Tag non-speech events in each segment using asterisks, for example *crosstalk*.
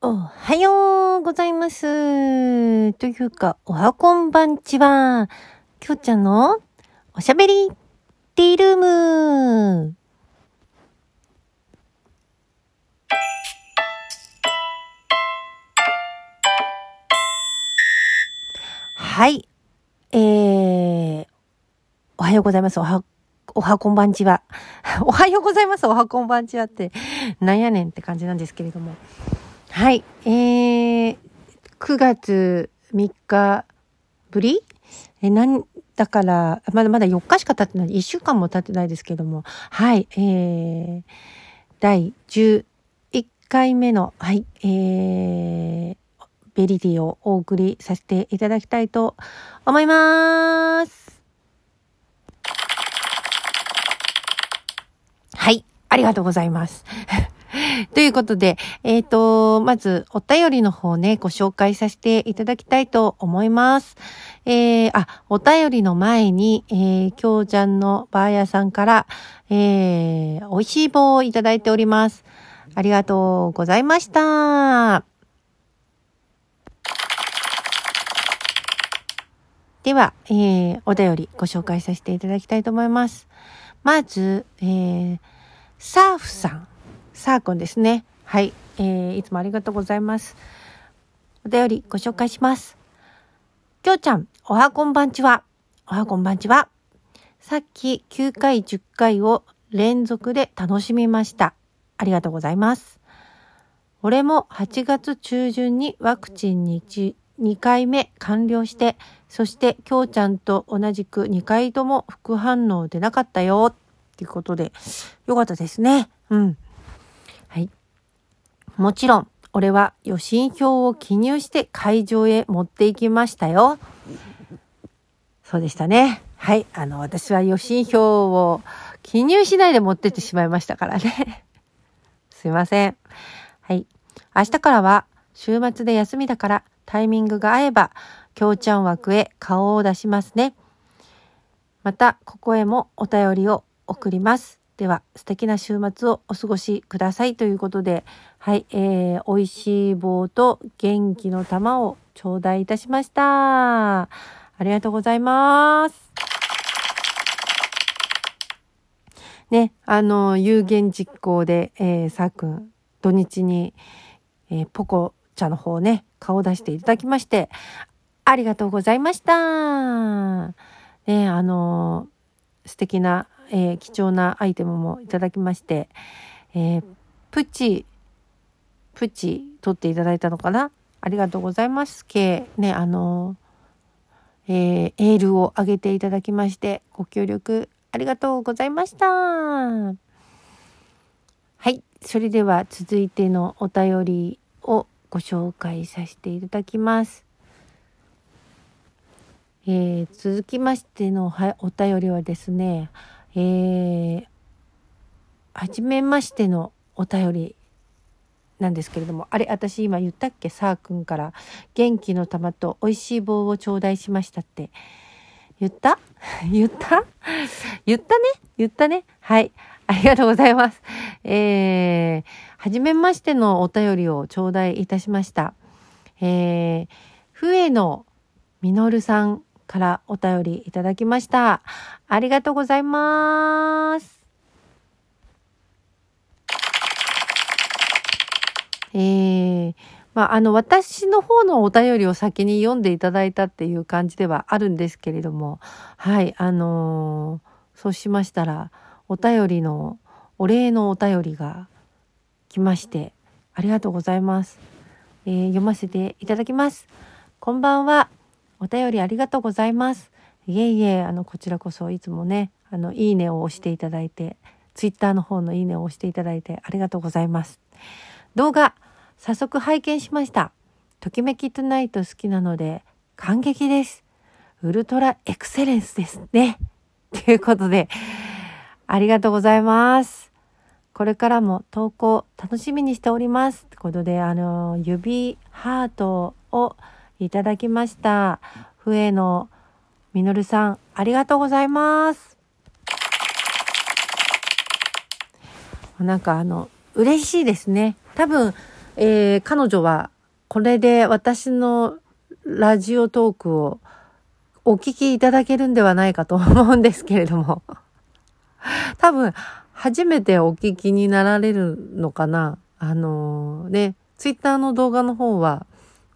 おはようございます。というか、おはこんばんちは。きょうちゃんのおしゃべりティールーム。はい。えー、おはようございます。おは、おはこんばんちは。*laughs* おはようございます。おはこんばんちはって、なんやねんって感じなんですけれども。はい。えー、9月3日ぶり？え、なん、だから、まだまだ4日しか経ってない、1週間も経ってないですけども、はい、えー、第11回目の、はい、えー、ベリディをお送りさせていただきたいと思います。はい、ありがとうございます。*laughs* ということで、えっ、ー、と、まずお便りの方ね、ご紹介させていただきたいと思います。えー、あ、お便りの前に、えー、きょうちゃんのバーヤさんから、えー、美味しい棒をいただいております。ありがとうございました。では、えー、お便りご紹介させていただきたいと思います。まず、えー、サーフさん。サーくんですね。はい。えー、いつもありがとうございます。お便りご紹介します。きょうちゃん、おはこんばんちは。おはこんばんちは。さっき9回10回を連続で楽しみました。ありがとうございます。俺も8月中旬にワクチンに2回目完了して、そしてきょうちゃんと同じく2回とも副反応出なかったよ。っていうことで、よかったですね。うん。もちろん、俺は予診票を記入して会場へ持っていきましたよ。そうでしたね。はい。あの、私は予診票を記入しないで持ってってしまいましたからね。*laughs* すいません。はい。明日からは週末で休みだからタイミングが合えば、きょうちゃん枠へ顔を出しますね。また、ここへもお便りを送ります。では素敵な週末をお過ごしくださいということで、はい、えー、美味しい棒と元気の玉を頂戴いたしました。ありがとうございます。ね、あの、有言実行で、えー、さっくん、土日に、えー、ポコ茶の方ね、顔出していただきまして、ありがとうございました。ね、あの、素敵なえー、貴重なアイテムもいただきまして、えー、プチ、プチ取っていただいたのかな？ありがとうございます。けね、あのえー、エールを上げていただきまして、ご協力ありがとうございました。はい。それでは続いてのお便りをご紹介させていただきます。えー、続きましてのお便りはですね、えー、はじめましてのお便りなんですけれども、あれ、私今言ったっけ？さーくんから元気の玉と美味しい棒を頂戴しましたって。言った？*laughs* 言った？言ったね？言ったね？はい。ありがとうございます。えー、はじめましてのお便りを頂戴いたしました。えー、笛野みのるさんからお便りいただきました。ありがとうございます。えー、まあ、あの、私の方のお便りを先に読んでいただいたっていう感じではあるんですけれども、はい、あのー、そうしましたら、お便りの、お礼のお便りが来まして、ありがとうございます。えー、読ませていただきます。こんばんは。お便りありがとうございます。いえいえ、あの、こちらこそいつもね、あの、いいねを押していただいて、ツイッターの方のいいねを押していただいてありがとうございます。動画、早速拝見しました。ときめきトゥナイト好きなので、感激です。ウルトラエクセレンスですね。*laughs* ということで、ありがとうございます。これからも投稿楽しみにしております。ということで、あの、指ハートをいただきました。笛野みのるさん、ありがとうございます。なんかあの、嬉しいですね。多分、えー、彼女はこれで私のラジオトークをお聞きいただけるんではないかと思うんですけれども。*laughs* 多分、初めてお聞きになられるのかな。あのー、ね、ツイッターの動画の方は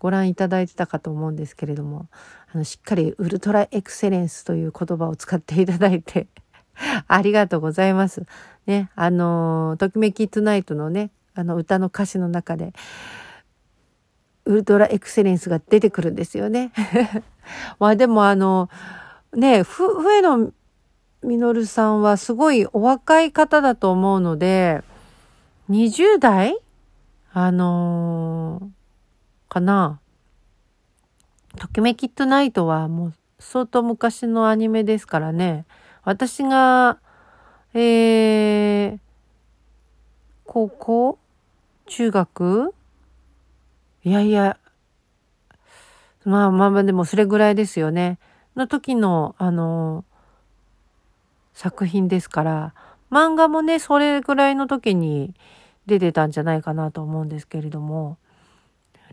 ご覧いただいてたかと思うんですけれども、あの、しっかりウルトラエクセレンスという言葉を使っていただいて *laughs* ありがとうございます。ね、あの、ときめきトゥナイトのね、あの歌の歌詞の中で、ウルトラエクセレンスが出てくるんですよね。*laughs* まあでもあの、ね、ふ、笛野実さんはすごいお若い方だと思うので、20代？あのー、かな？ときめきトゥナイトはもう相当昔のアニメですからね。私が、えー、高校？中学？いやいや、まあまあまあでもそれぐらいですよね。の時の、あの、作品ですから、漫画もね、それぐらいの時に出てたんじゃないかなと思うんですけれども、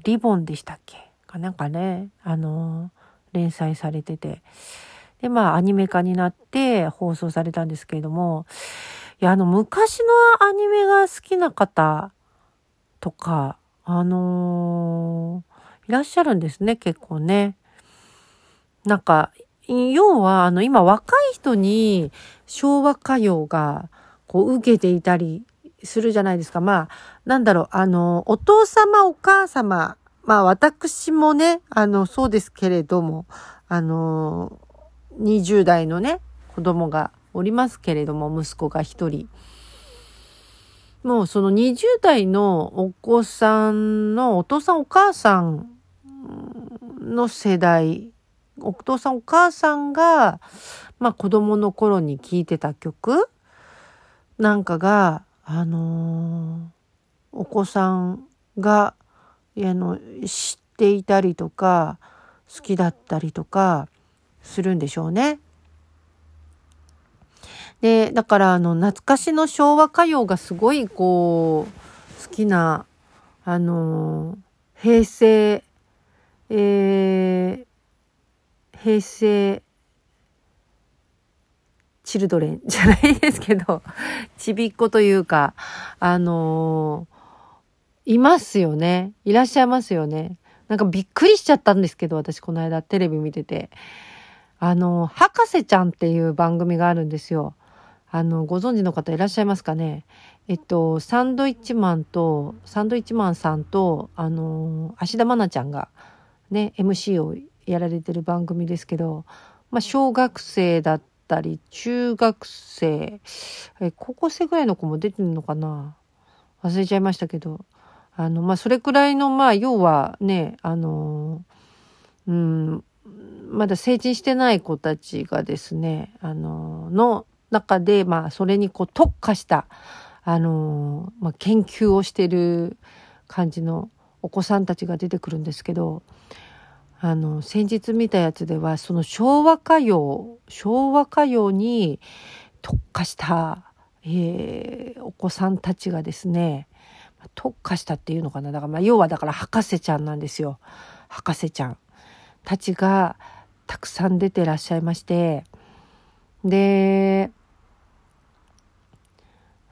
リボンでしたっけ？かなんかね、あの、連載されてて。で、まあ、アニメ化になって放送されたんですけれども、いや、あの、昔のアニメが好きな方とか、あのー、いらっしゃるんですね、結構ね。なんか、要は、あの、今若い人に昭和歌謡が、こう、受けていたりするじゃないですか。まあ、なんだろう、あの、お父様、お母様、まあ、私もね、あの、そうですけれども、あの、20代のね、子供がおりますけれども、息子が一人。もうその20代のお子さんのお父さんお母さんの世代、お父さんお母さんが、まあ子供の頃に聴いてた曲なんかが、あのー、お子さんが、あの、知っていたりとか、好きだったりとかするんでしょうね。で、だからあの、懐かしの昭和歌謡がすごいこう、好きな、あの、平成、えー、平成、チルドレン *laughs* じゃないですけど、ちびっ子というか、あの、いますよね。いらっしゃいますよね。なんかびっくりしちゃったんですけど、私この間テレビ見てて。あの、博士ちゃんっていう番組があるんですよ。あの、ご存知の方いらっしゃいますかね？えっと、サンドイッチマンと、サンドイッチマンさんと、あの、芦田愛菜ちゃんがね、MC をやられてる番組ですけど、まあ、小学生だったり、中学生、え、高校生ぐらいの子も出てるのかな？忘れちゃいましたけど、あの、まあ、それくらいの、まあ、要はね、あの、うん、まだ成人してない子たちがですね、あの、の、中で、まあ、それにこう特化した、あのまあ、研究をしてる感じのお子さんたちが出てくるんですけど、あの、先日見たやつでは、その昭和歌謡、昭和歌謡に特化した、えー、お子さんたちがですね、特化したっていうのかな。だから、まあ、要はだから博士ちゃんなんですよ。博士ちゃんたちがたくさん出てらっしゃいまして、で、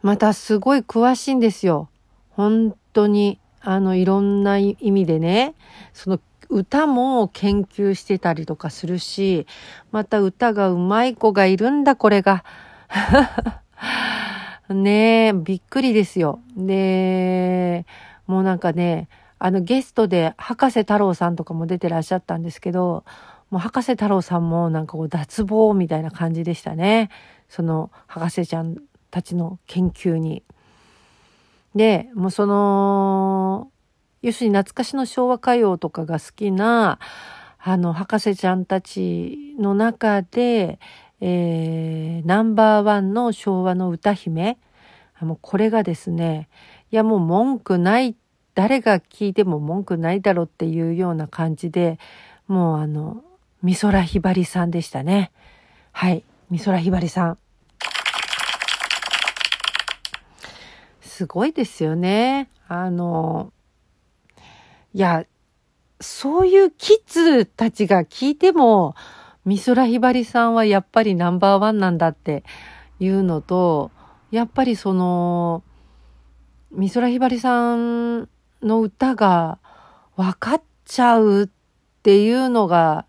またすごい詳しいんですよ。本当に、あの、いろんな意味でね、その歌も研究してたりとかするし、また歌がうまい子がいるんだ、これが。*laughs* ねえ、びっくりですよ。で、もうなんかね、あのゲストで博士太郎さんとかも出てらっしゃったんですけど、もう博士太郎さんもなんかこう脱帽みたいな感じでしたね。その博士ちゃんたちの研究に。で、もうその、要するに懐かしの昭和歌謡とかが好きな、あの、博士ちゃんたちの中で、えー、ナンバーワンの昭和の歌姫。もうこれがですね、いやもう文句ないって、誰が聞いても文句ないだろうっていうような感じで、もうあの、美空ひばりさんでしたね。はい、美空ひばりさん。すごいですよね。あの、いや、そういうキッズたちが聞いても、美空ひばりさんはやっぱりナンバーワンなんだっていうのと、やっぱりその、美空ひばりさんの歌が分かっちゃうっていうのが、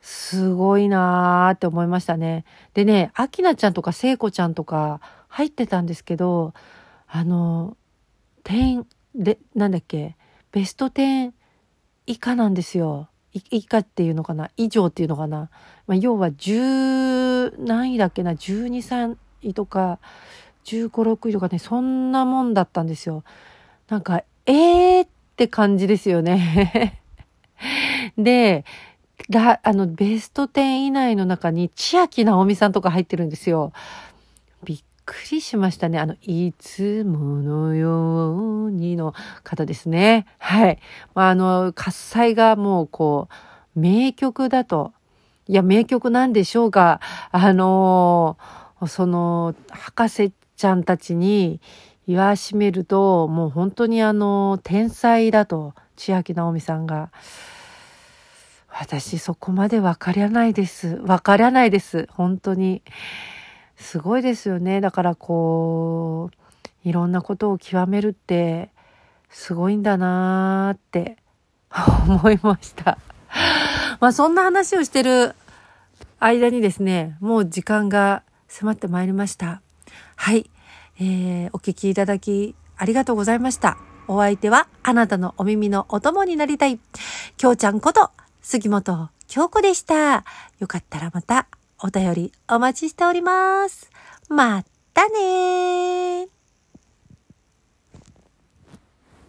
すごいなーって思いましたね。でね、アキナちゃんとか聖子ちゃんとか入ってたんですけど、あの、点、で、なんだっけ、ベスト10以下なんですよ。以下っていうのかな？以上っていうのかな、まあ、要は10何位だっけな？12、3位とか15、6位とかね、そんなもんだったんですよ。なんか、えーって感じですよね。*laughs* で、だ、あの、ベスト10以内の中に千秋直美さんとか入ってるんですよ。びっくりしましたね。あの、いつものようにの方ですね。はい。まあ、あの、喝采がもうこう、名曲だと。いや、名曲なんでしょうが、あのその、博士ちゃんたちに言わしめると、もう本当にあの、天才だと、千秋直美さんが。私そこまでわからないです。わからないです。本当に。すごいですよね。だからこう、いろんなことを極めるってすごいんだなーって思いました。まあそんな話をしてる間にですね、もう時間が迫ってまいりました。はい。えー、お聞きいただきありがとうございました。お相手はあなたのお耳のお供になりたい、きょうちゃんこと杉本京子でした。よかったらまたお便りお待ちしております。またねー。